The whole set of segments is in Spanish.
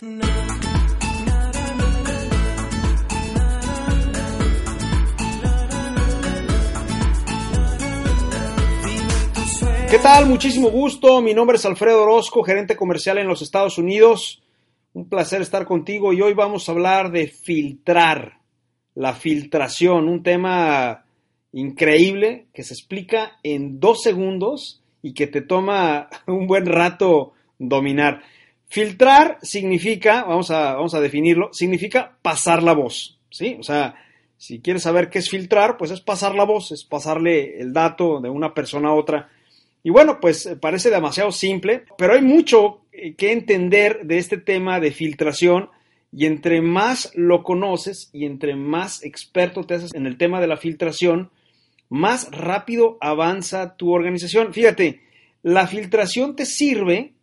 ¿Qué tal? Muchísimo gusto. Mi nombre es Alfredo Orozco, gerente comercial en los Estados Unidos. Un placer estar contigo y hoy vamos a hablar de filtrar, la filtración, un tema increíble que se explica en dos segundos y que te toma un buen rato dominar. Filtrar significa, vamos a, vamos a definirlo, significa pasar la voz, ¿sí? O sea, si quieres saber qué es filtrar, pues es pasar la voz, es pasarle el dato de una persona a otra y bueno, pues eh, parece demasiado simple, pero hay mucho eh, que entender de este tema de filtración y entre más lo conoces y entre más experto te haces en el tema de la filtración, más rápido avanza tu organización. Fíjate, la filtración te sirve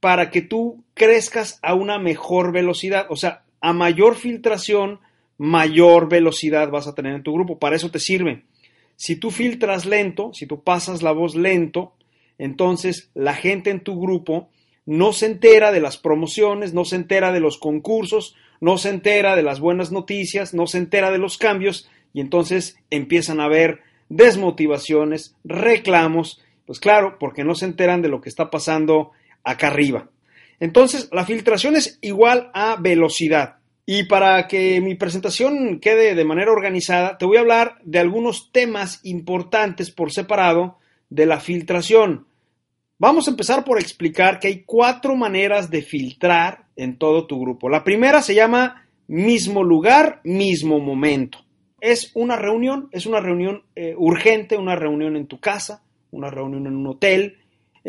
para que tú crezcas a una mejor velocidad, o sea, a mayor filtración, mayor velocidad vas a tener en tu grupo, para eso te sirve. Si tú filtras lento, si tú pasas la voz lento, entonces la gente en tu grupo no se entera de las promociones, no se entera de los concursos, no se entera de las buenas noticias, no se entera de los cambios y entonces empiezan a haber desmotivaciones, reclamos, pues claro, porque no se enteran de lo que está pasando acá arriba. Entonces, la filtración es igual a velocidad. Y para que mi presentación quede de manera organizada, te voy a hablar de algunos temas importantes por separado de la filtración. Vamos a empezar por explicar que hay cuatro maneras de filtrar en todo tu grupo. La primera se llama mismo lugar, mismo momento. Es una reunión, es una reunión eh, urgente, una reunión en tu casa, una reunión en un hotel,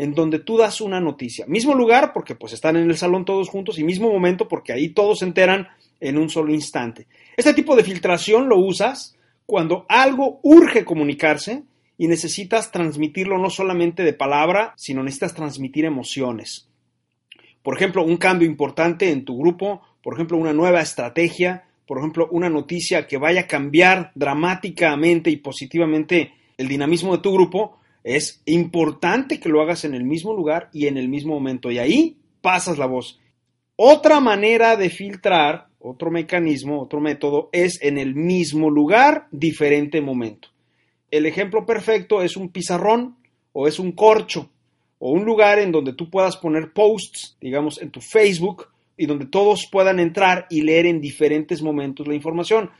en donde tú das una noticia. Mismo lugar porque pues están en el salón todos juntos y mismo momento porque ahí todos se enteran en un solo instante. Este tipo de filtración lo usas cuando algo urge comunicarse y necesitas transmitirlo no solamente de palabra, sino necesitas transmitir emociones. Por ejemplo, un cambio importante en tu grupo, por ejemplo, una nueva estrategia, por ejemplo, una noticia que vaya a cambiar dramáticamente y positivamente el dinamismo de tu grupo, es importante que lo hagas en el mismo lugar y en el mismo momento. Y ahí pasas la voz. Otra manera de filtrar, otro mecanismo, otro método, es en el mismo lugar, diferente momento el ejemplo perfecto es un pizarrón o es un corcho o un lugar en donde tú puedas poner posts, digamos, en tu Facebook y donde todos puedan entrar y leer en diferentes momentos la información.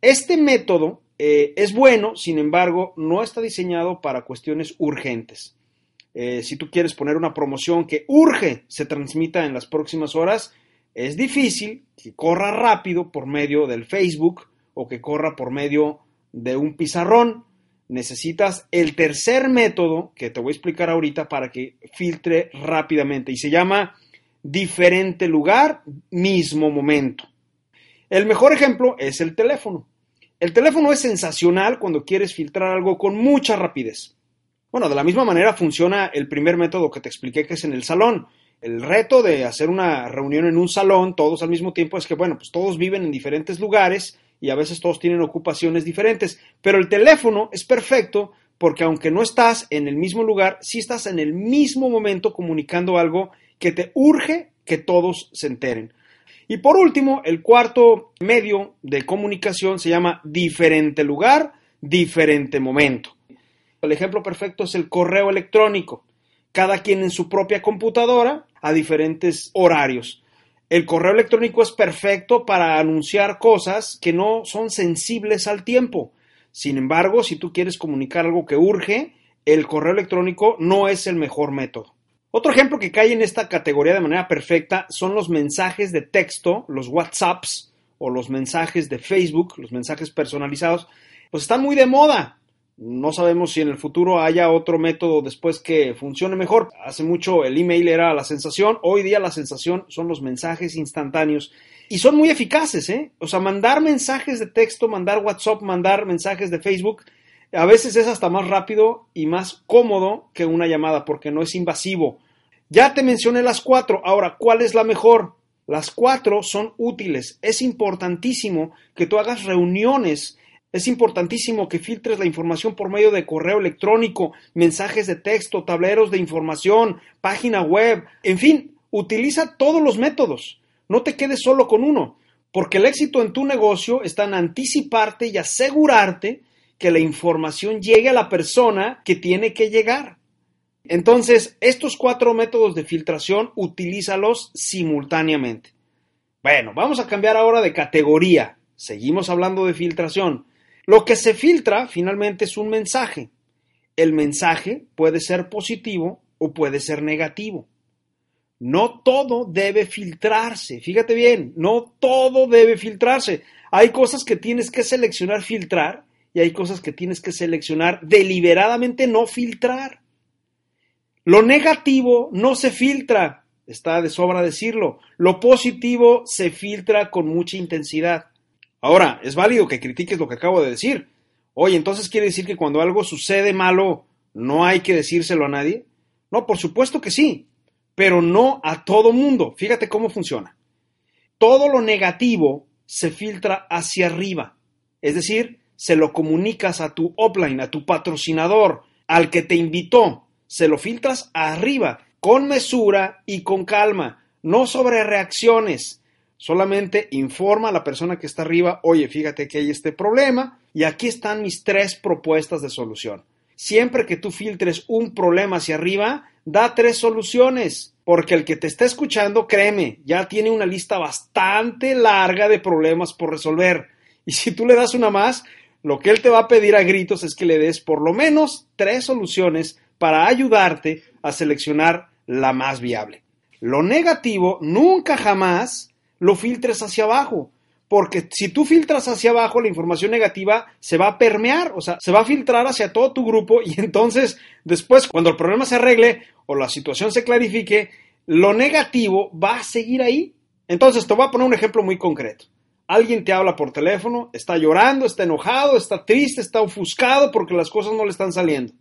Este método eh, es bueno, sin embargo, no está diseñado para cuestiones urgentes. Eh, si tú quieres poner una promoción que urge se transmita en las próximas horas, es difícil que corra rápido por medio del Facebook o que corra por medio de un pizarrón necesitas el tercer método que te voy a explicar ahorita para que filtre rápidamente y se llama diferente lugar, mismo momento. El mejor ejemplo es el teléfono. El teléfono es sensacional cuando quieres filtrar algo con mucha rapidez. Bueno, de la misma manera funciona el primer método que te expliqué que es en el salón. El reto de hacer una reunión en un salón todos al mismo tiempo es que, bueno, pues todos viven en diferentes lugares y a veces todos tienen ocupaciones diferentes, pero el teléfono es perfecto porque aunque no estás en el mismo lugar, sí estás en el mismo momento comunicando algo que te urge que todos se enteren. Y por último, el cuarto medio de comunicación se llama diferente lugar, diferente momento. El ejemplo perfecto es el correo electrónico. Cada quien en su propia computadora a diferentes horarios. El correo electrónico es perfecto para anunciar cosas que no son sensibles al tiempo. Sin embargo, si tú quieres comunicar algo que urge, el correo electrónico no es el mejor método. Otro ejemplo que cae en esta categoría de manera perfecta son los mensajes de texto, los WhatsApps o los mensajes de Facebook, los mensajes personalizados, pues están muy de moda. No sabemos si en el futuro haya otro método después que funcione mejor. Hace mucho el email era la sensación, hoy día la sensación son los mensajes instantáneos y son muy eficaces, ¿eh? O sea, mandar mensajes de texto, mandar WhatsApp, mandar mensajes de Facebook, a veces es hasta más rápido y más cómodo que una llamada porque no es invasivo. Ya te mencioné las cuatro, ahora, ¿cuál es la mejor? Las cuatro son útiles. Es importantísimo que tú hagas reuniones es importantísimo que filtres la información por medio de correo electrónico, mensajes de texto, tableros de información, página web, en fin, utiliza todos los métodos. no te quedes solo con uno, porque el éxito en tu negocio está en anticiparte y asegurarte que la información llegue a la persona que tiene que llegar. Entonces, estos cuatro métodos de filtración, utilízalos simultáneamente. Bueno, vamos a cambiar ahora de categoría. Seguimos hablando de filtración. Lo que se filtra finalmente es un mensaje. El mensaje puede ser positivo o puede ser negativo. No todo debe filtrarse. Fíjate bien, no todo debe filtrarse. Hay cosas que tienes que seleccionar filtrar y hay cosas que tienes que seleccionar deliberadamente no filtrar. Lo negativo no se filtra, está de sobra decirlo. Lo positivo se filtra con mucha intensidad. Ahora, es válido que critiques lo que acabo de decir. Oye, entonces quiere decir que cuando algo sucede malo, no hay que decírselo a nadie. No, por supuesto que sí, pero no a todo mundo. Fíjate cómo funciona. Todo lo negativo se filtra hacia arriba. Es decir, se lo comunicas a tu offline, a tu patrocinador, al que te invitó. Se lo filtras arriba, con mesura y con calma, no sobre reacciones. Solamente informa a la persona que está arriba, oye, fíjate que hay este problema y aquí están mis tres propuestas de solución. Siempre que tú filtres un problema hacia arriba, da tres soluciones, porque el que te está escuchando, créeme, ya tiene una lista bastante larga de problemas por resolver. Y si tú le das una más, lo que él te va a pedir a gritos es que le des por lo menos tres soluciones para ayudarte a seleccionar la más viable. Lo negativo nunca jamás lo filtres hacia abajo. Porque si tú filtras hacia abajo, la información negativa se va a permear, o sea, se va a filtrar hacia todo tu grupo y entonces después, cuando el problema se arregle o la situación se clarifique, lo negativo va a seguir ahí. Entonces, te voy a poner un ejemplo muy concreto. Alguien te habla por teléfono, está llorando, está enojado, está triste, está ofuscado porque las cosas no le están saliendo.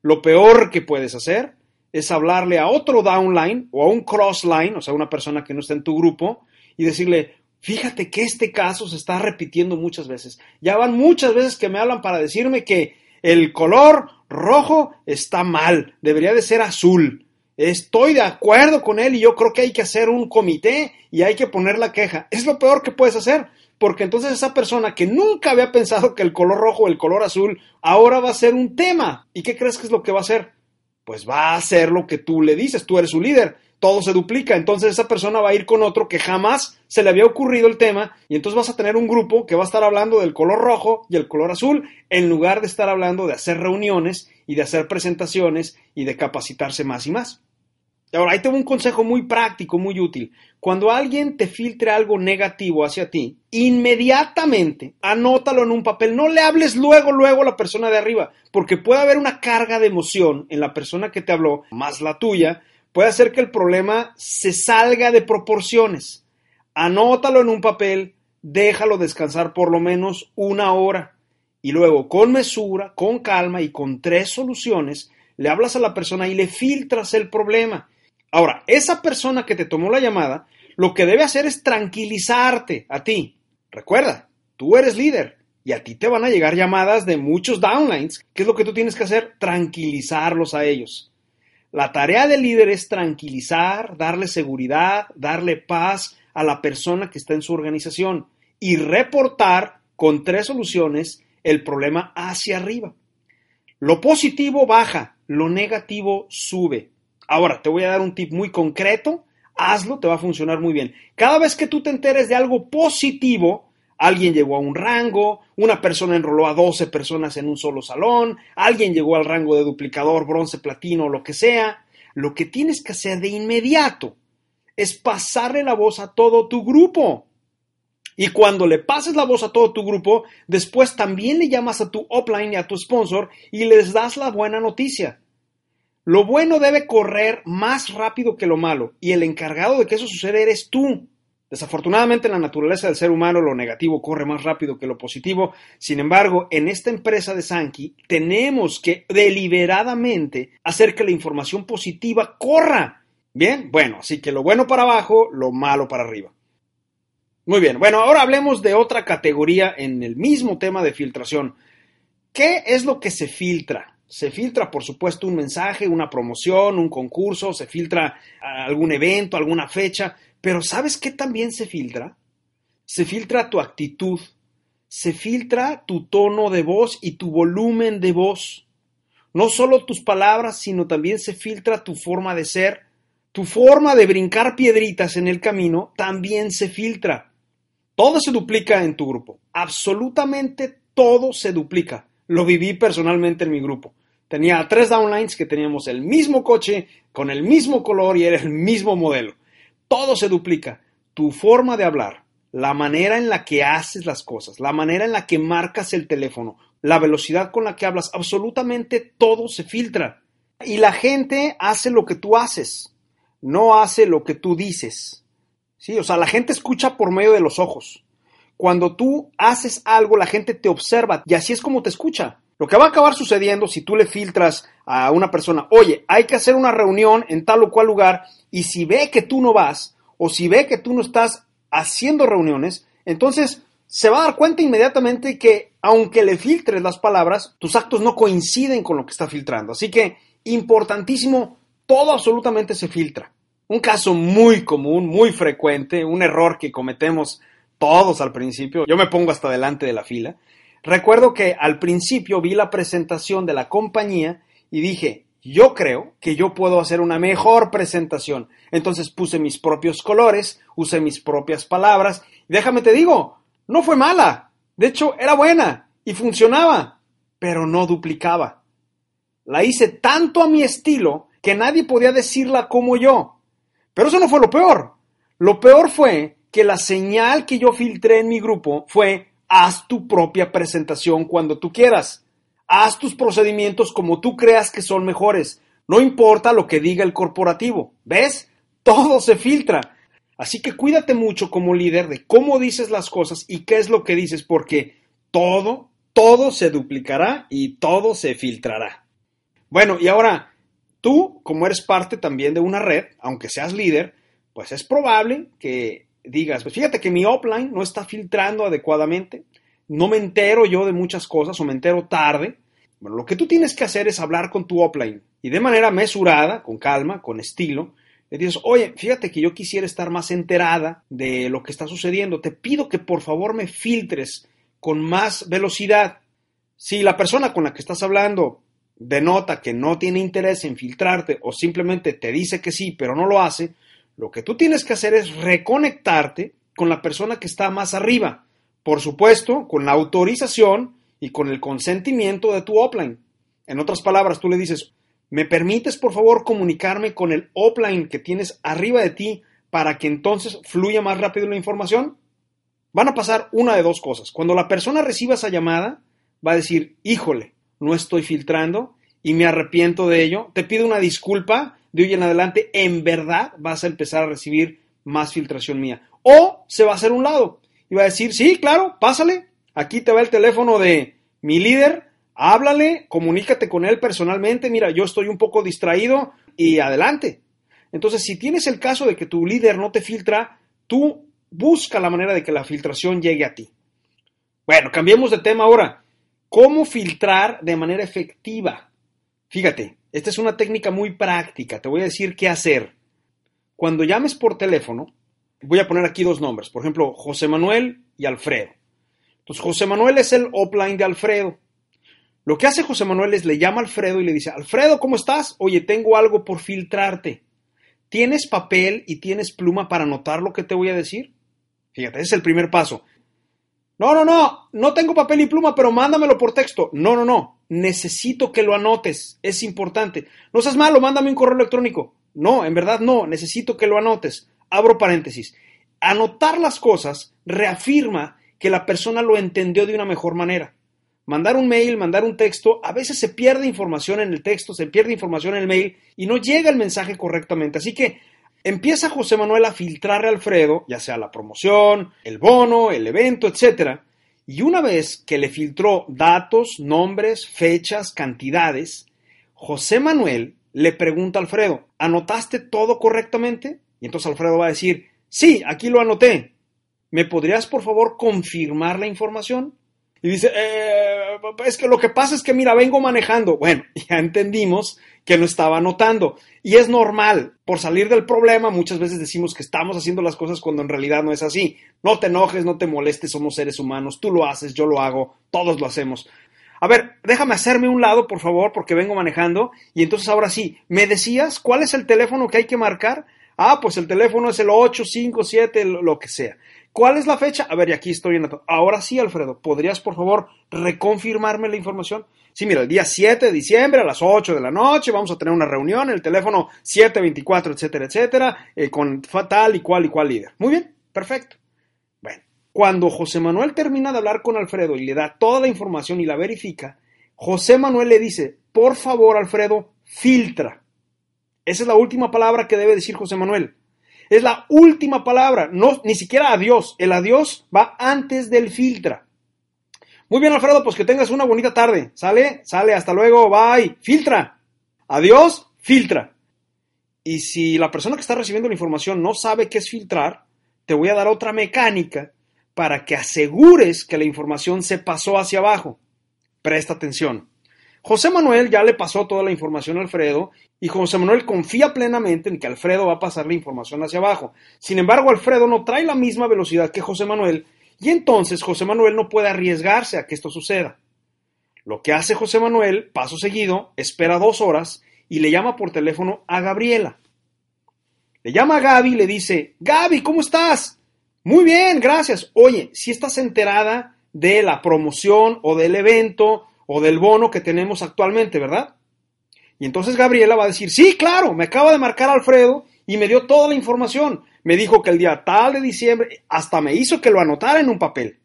Lo peor que puedes hacer es hablarle a otro downline o a un crossline, o sea, una persona que no está en tu grupo, y decirle, fíjate que este caso se está repitiendo muchas veces. Ya van muchas veces que me hablan para decirme que el color rojo está mal, debería de ser azul. Estoy de acuerdo con él y yo creo que hay que hacer un comité y hay que poner la queja. Es lo peor que puedes hacer, porque entonces esa persona que nunca había pensado que el color rojo o el color azul ahora va a ser un tema. ¿Y qué crees que es lo que va a hacer? Pues va a hacer lo que tú le dices, tú eres su líder todo se duplica. Entonces esa persona va a ir con otro que jamás se le había ocurrido el tema y entonces vas a tener un grupo que va a estar hablando del color rojo y el color azul en lugar de estar hablando de hacer reuniones y de hacer presentaciones y de capacitarse más y más. Ahora, ahí tengo un consejo muy práctico, muy útil. Cuando alguien te filtre algo negativo hacia ti, inmediatamente anótalo en un papel. No le hables luego, luego a la persona de arriba, porque puede haber una carga de emoción en la persona que te habló, más la tuya, puede hacer que el problema se salga de proporciones. Anótalo en un papel, déjalo descansar por lo menos una hora y luego con mesura, con calma y con tres soluciones, le hablas a la persona y le filtras el problema. Ahora, esa persona que te tomó la llamada, lo que debe hacer es tranquilizarte a ti. Recuerda, tú eres líder y a ti te van a llegar llamadas de muchos downlines. ¿Qué es lo que tú tienes que hacer? Tranquilizarlos a ellos. La tarea del líder es tranquilizar, darle seguridad, darle paz a la persona que está en su organización y reportar con tres soluciones el problema hacia arriba. Lo positivo baja, lo negativo sube. Ahora, te voy a dar un tip muy concreto, hazlo, te va a funcionar muy bien. Cada vez que tú te enteres de algo positivo, Alguien llegó a un rango, una persona enroló a 12 personas en un solo salón, alguien llegó al rango de duplicador, bronce, platino lo que sea. Lo que tienes que hacer de inmediato es pasarle la voz a todo tu grupo. Y cuando le pases la voz a todo tu grupo, después también le llamas a tu upline y a tu sponsor y les das la buena noticia. Lo bueno debe correr más rápido que lo malo y el encargado de que eso suceda eres tú. Desafortunadamente en la naturaleza del ser humano lo negativo corre más rápido que lo positivo. Sin embargo, en esta empresa de Sankey tenemos que deliberadamente hacer que la información positiva corra. Bien, bueno, así que lo bueno para abajo, lo malo para arriba. Muy bien, bueno, ahora hablemos de otra categoría en el mismo tema de filtración. ¿Qué es lo que se filtra? Se filtra, por supuesto, un mensaje, una promoción, un concurso, se filtra algún evento, alguna fecha, Pero ¿sabes qué también se filtra? Se filtra tu actitud, se filtra tu tono de voz y tu volumen de voz. No solo tus palabras, sino también se filtra tu forma de ser, tu forma de brincar piedritas en el camino también se filtra. Todo se duplica en tu grupo, absolutamente todo se duplica. Lo viví personalmente en mi grupo. Tenía tres downlines que teníamos el mismo coche, con el mismo color y era el mismo modelo. Todo se duplica. Tu forma de hablar, la manera en la que haces las cosas, la manera en la que marcas el teléfono, la velocidad con la que hablas, absolutamente todo se filtra. Y la gente hace lo que tú haces, no hace lo que tú dices. Sí, o sea, la gente escucha por medio de los ojos. Cuando tú haces algo, la gente te observa y así es como te escucha. Lo que va a acabar sucediendo si tú le filtras a una persona, oye, hay que hacer una reunión en tal o cual lugar, y si ve que tú no vas, o si ve que tú no estás haciendo reuniones, entonces se va a dar cuenta inmediatamente que aunque le filtres las palabras, tus actos no coinciden con lo que está filtrando. Así que, importantísimo, todo absolutamente se filtra. Un caso muy común, muy frecuente, un error que cometemos todos al principio, yo me pongo hasta delante de la fila, Recuerdo que al principio vi la presentación de la compañía y dije, yo creo que yo puedo hacer una mejor presentación. Entonces puse mis propios colores, usé mis propias palabras. déjame te digo, no fue mala. De hecho, era buena y funcionaba, pero no duplicaba. La hice tanto a mi estilo que nadie podía decirla como yo. Pero eso no fue lo peor. Lo peor fue que la señal que yo filtré en mi grupo fue haz tu propia presentación cuando tú quieras. Haz tus procedimientos como tú creas que son mejores. No importa lo que diga el corporativo. ¿Ves? Todo se filtra. Así que cuídate mucho como líder de cómo dices las cosas y qué es lo que dices, porque todo, todo se duplicará y todo se filtrará. Bueno, y ahora, tú, como eres parte también de una red, aunque seas líder, pues es probable que digas, pues fíjate que mi offline no está filtrando adecuadamente, no me entero yo de muchas cosas o me entero tarde. Bueno, lo que tú tienes que hacer es hablar con tu offline y de manera mesurada, con calma, con estilo, le dices, oye, fíjate que yo quisiera estar más enterada de lo que está sucediendo, te pido que por favor me filtres con más velocidad. Si la persona con la que estás hablando denota que no tiene interés en filtrarte o simplemente te dice que sí, pero no lo hace, lo que tú tienes que hacer es reconectarte con la persona que está más arriba. Por supuesto, con la autorización y con el consentimiento de tu offline. En otras palabras, tú le dices, ¿me permites por favor comunicarme con el offline que tienes arriba de ti para que entonces fluya más rápido la información? Van a pasar una de dos cosas. Cuando la persona reciba esa llamada, va a decir, híjole, no estoy filtrando y me arrepiento de ello, te pido una disculpa de hoy en adelante en verdad vas a empezar a recibir más filtración mía. O se va a hacer un lado y va a decir, sí, claro, pásale, aquí te va el teléfono de mi líder, háblale, comunícate con él personalmente, mira, yo estoy un poco distraído y adelante. Entonces, si tienes el caso de que tu líder no te filtra, tú busca la manera de que la filtración llegue a ti. Bueno, cambiemos de tema ahora. ¿Cómo filtrar de manera efectiva? Fíjate, esta es una técnica muy práctica. Te voy a decir qué hacer. Cuando llames por teléfono, voy a poner aquí dos nombres. Por ejemplo, José Manuel y Alfredo. Entonces, José Manuel es el offline de Alfredo. Lo que hace José Manuel es le llama a Alfredo y le dice, Alfredo, ¿cómo estás? Oye, tengo algo por filtrarte. ¿Tienes papel y tienes pluma para anotar lo que te voy a decir? Fíjate, ese es el primer paso. No, no, no, no tengo papel y pluma, pero mándamelo por texto. No, no, no, necesito que lo anotes, es importante. No seas malo, mándame un correo electrónico. No, en verdad no, necesito que lo anotes. Abro paréntesis. Anotar las cosas reafirma que la persona lo entendió de una mejor manera. Mandar un mail, mandar un texto, a veces se pierde información en el texto, se pierde información en el mail y no llega el mensaje correctamente. Así que Empieza José Manuel a filtrar a Alfredo, ya sea la promoción, el bono, el evento, etc. Y una vez que le filtró datos, nombres, fechas, cantidades, José Manuel le pregunta a Alfredo, ¿anotaste todo correctamente? Y entonces Alfredo va a decir, sí, aquí lo anoté. ¿Me podrías por favor confirmar la información? Y dice, eh, es que lo que pasa es que, mira, vengo manejando. Bueno, ya entendimos que no estaba anotando. Y es normal, por salir del problema, muchas veces decimos que estamos haciendo las cosas cuando en realidad no es así. No te enojes, no te molestes, somos seres humanos, tú lo haces, yo lo hago, todos lo hacemos. A ver, déjame hacerme un lado, por favor, porque vengo manejando. Y entonces ahora sí, ¿me decías cuál es el teléfono que hay que marcar? Ah, pues el teléfono es el 857, lo que sea. ¿Cuál es la fecha? A ver, y aquí estoy en Ahora sí, Alfredo, ¿podrías por favor reconfirmarme la información? Sí, mira, el día 7 de diciembre a las 8 de la noche vamos a tener una reunión en el teléfono 724, etcétera, etcétera, eh, con tal y cual y cual líder. Muy bien, perfecto. Bueno, cuando José Manuel termina de hablar con Alfredo y le da toda la información y la verifica, José Manuel le dice, por favor, Alfredo, filtra. Esa es la última palabra que debe decir José Manuel. Es la última palabra, no, ni siquiera adiós. El adiós va antes del filtra. Muy bien, Alfredo, pues que tengas una bonita tarde. ¿Sale? Sale, hasta luego, bye. Filtra. Adiós, filtra. Y si la persona que está recibiendo la información no sabe qué es filtrar, te voy a dar otra mecánica para que asegures que la información se pasó hacia abajo. Presta atención. José Manuel ya le pasó toda la información a Alfredo y José Manuel confía plenamente en que Alfredo va a pasar la información hacia abajo. Sin embargo, Alfredo no trae la misma velocidad que José Manuel y entonces José Manuel no puede arriesgarse a que esto suceda. Lo que hace José Manuel, paso seguido, espera dos horas y le llama por teléfono a Gabriela. Le llama a Gaby y le dice, Gaby, ¿cómo estás? Muy bien, gracias. Oye, si estás enterada de la promoción o del evento o del bono que tenemos actualmente, ¿verdad? Y entonces Gabriela va a decir, sí, claro, me acaba de marcar Alfredo y me dio toda la información. Me dijo que el día tal de diciembre, hasta me hizo que lo anotara en un papel.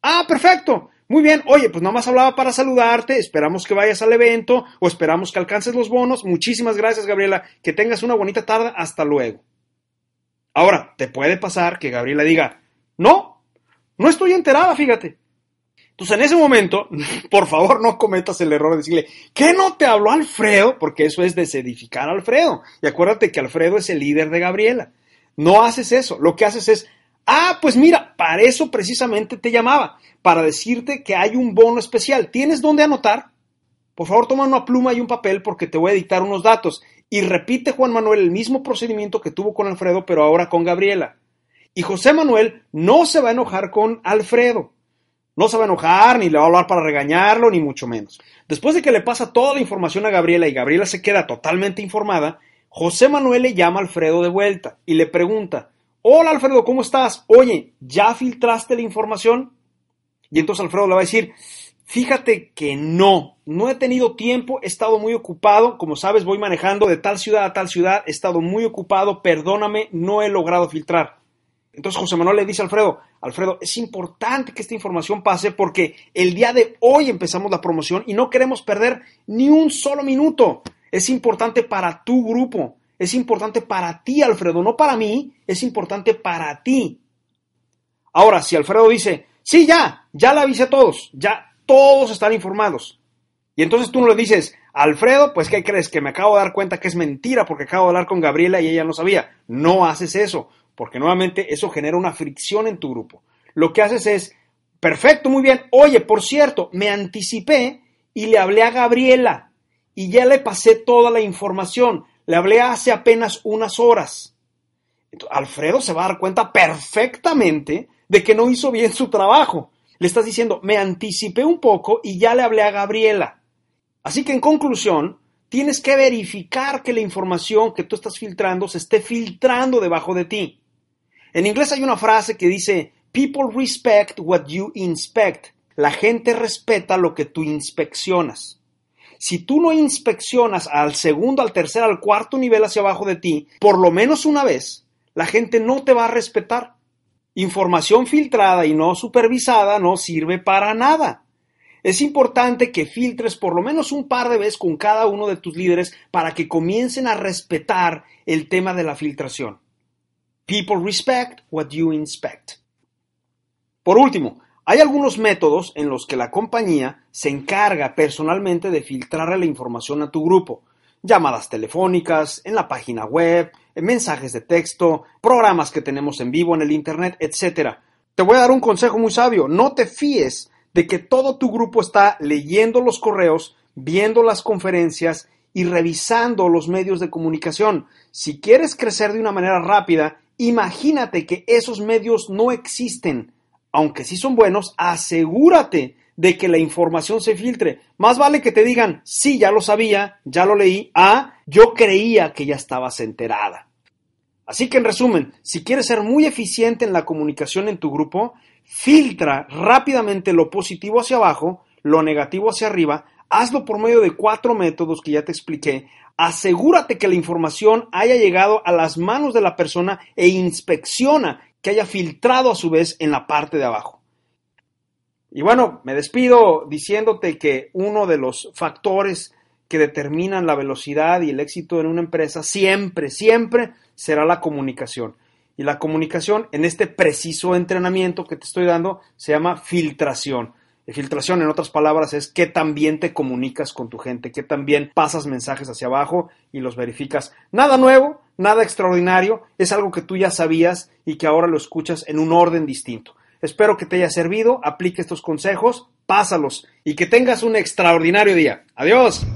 Ah, perfecto. Muy bien, oye, pues más hablaba para saludarte, esperamos que vayas al evento o esperamos que alcances los bonos. Muchísimas gracias, Gabriela, que tengas una bonita tarde, hasta luego. Ahora, te puede pasar que Gabriela diga, no, no estoy enterada, fíjate. Entonces, en ese momento, por favor, no cometas el error de decirle, ¿qué no te habló Alfredo? Porque eso es desedificar a Alfredo. Y acuérdate que Alfredo es el líder de Gabriela. No haces eso. Lo que haces es, ah, pues mira, para eso precisamente te llamaba, para decirte que hay un bono especial. ¿Tienes dónde anotar? Por favor, toma una pluma y un papel porque te voy a dictar unos datos. Y repite Juan Manuel el mismo procedimiento que tuvo con Alfredo, pero ahora con Gabriela. Y José Manuel no se va a enojar con Alfredo no se va a enojar, ni le va a hablar para regañarlo, ni mucho menos. Después de que le pasa toda la información a Gabriela y Gabriela se queda totalmente informada, José Manuel le llama a Alfredo de vuelta y le pregunta, hola Alfredo, ¿cómo estás? Oye, ¿ya filtraste la información? Y entonces Alfredo le va a decir, fíjate que no, no he tenido tiempo, he estado muy ocupado, como sabes voy manejando de tal ciudad a tal ciudad, he estado muy ocupado, perdóname, no he logrado filtrar. Entonces José Manuel le dice a Alfredo, Alfredo, es importante que esta información pase porque el día de hoy empezamos la promoción y no queremos perder ni un solo minuto. Es importante para tu grupo, es importante para ti, Alfredo, no para mí, es importante para ti. Ahora, si Alfredo dice, sí, ya, ya la avisé a todos, ya todos están informados. Y entonces tú no le dices, Alfredo, pues ¿qué crees? Que me acabo de dar cuenta que es mentira porque acabo de hablar con Gabriela y ella no sabía. No haces eso porque nuevamente eso genera una fricción en tu grupo. Lo que haces es, perfecto, muy bien, oye, por cierto, me anticipé y le hablé a Gabriela y ya le pasé toda la información, le hablé hace apenas unas horas. Alfredo se va a dar cuenta perfectamente de que no hizo bien su trabajo. Le estás diciendo, me anticipé un poco y ya le hablé a Gabriela. Así que en conclusión, tienes que verificar que la información que tú estás filtrando se esté filtrando debajo de ti. En inglés hay una frase que dice, People respect what you inspect. La gente respeta lo que tú inspeccionas. Si tú no inspeccionas al segundo, al tercer, al cuarto nivel hacia abajo de ti, por lo menos una vez, la gente no te va a respetar. Información filtrada y no supervisada no sirve para nada. Es importante que filtres por lo menos un par de veces con cada uno de tus líderes para que comiencen a respetar el tema de la filtración. People respect what you inspect. Por último, hay algunos métodos en los que la compañía se encarga personalmente de filtrar la información a tu grupo. Llamadas telefónicas, en la página web, mensajes de texto, programas que tenemos en vivo en el Internet, etc. Te voy a dar un consejo muy sabio. No te fíes de que todo tu grupo está leyendo los correos, viendo las conferencias y revisando los medios de comunicación. Si quieres crecer de una manera rápida, imagínate que esos medios no existen. Aunque sí son buenos, asegúrate de que la información se filtre. Más vale que te digan, sí, ya lo sabía, ya lo leí, a yo creía que ya estabas enterada. Así que en resumen, si quieres ser muy eficiente en la comunicación en tu grupo, filtra rápidamente lo positivo hacia abajo, lo negativo hacia arriba, hazlo por medio de cuatro métodos que ya te expliqué, asegúrate que la información haya llegado a las manos de la persona e inspecciona que haya filtrado a su vez en la parte de abajo. Y bueno, me despido diciéndote que uno de los factores que determinan la velocidad y el éxito en una empresa siempre, siempre será la comunicación. Y la comunicación en este preciso entrenamiento que te estoy dando se llama filtración. Filtración, en otras palabras, es que también te comunicas con tu gente, que también pasas mensajes hacia abajo y los verificas. Nada nuevo, nada extraordinario, es algo que tú ya sabías y que ahora lo escuchas en un orden distinto. Espero que te haya servido, aplique estos consejos, pásalos y que tengas un extraordinario día. Adiós.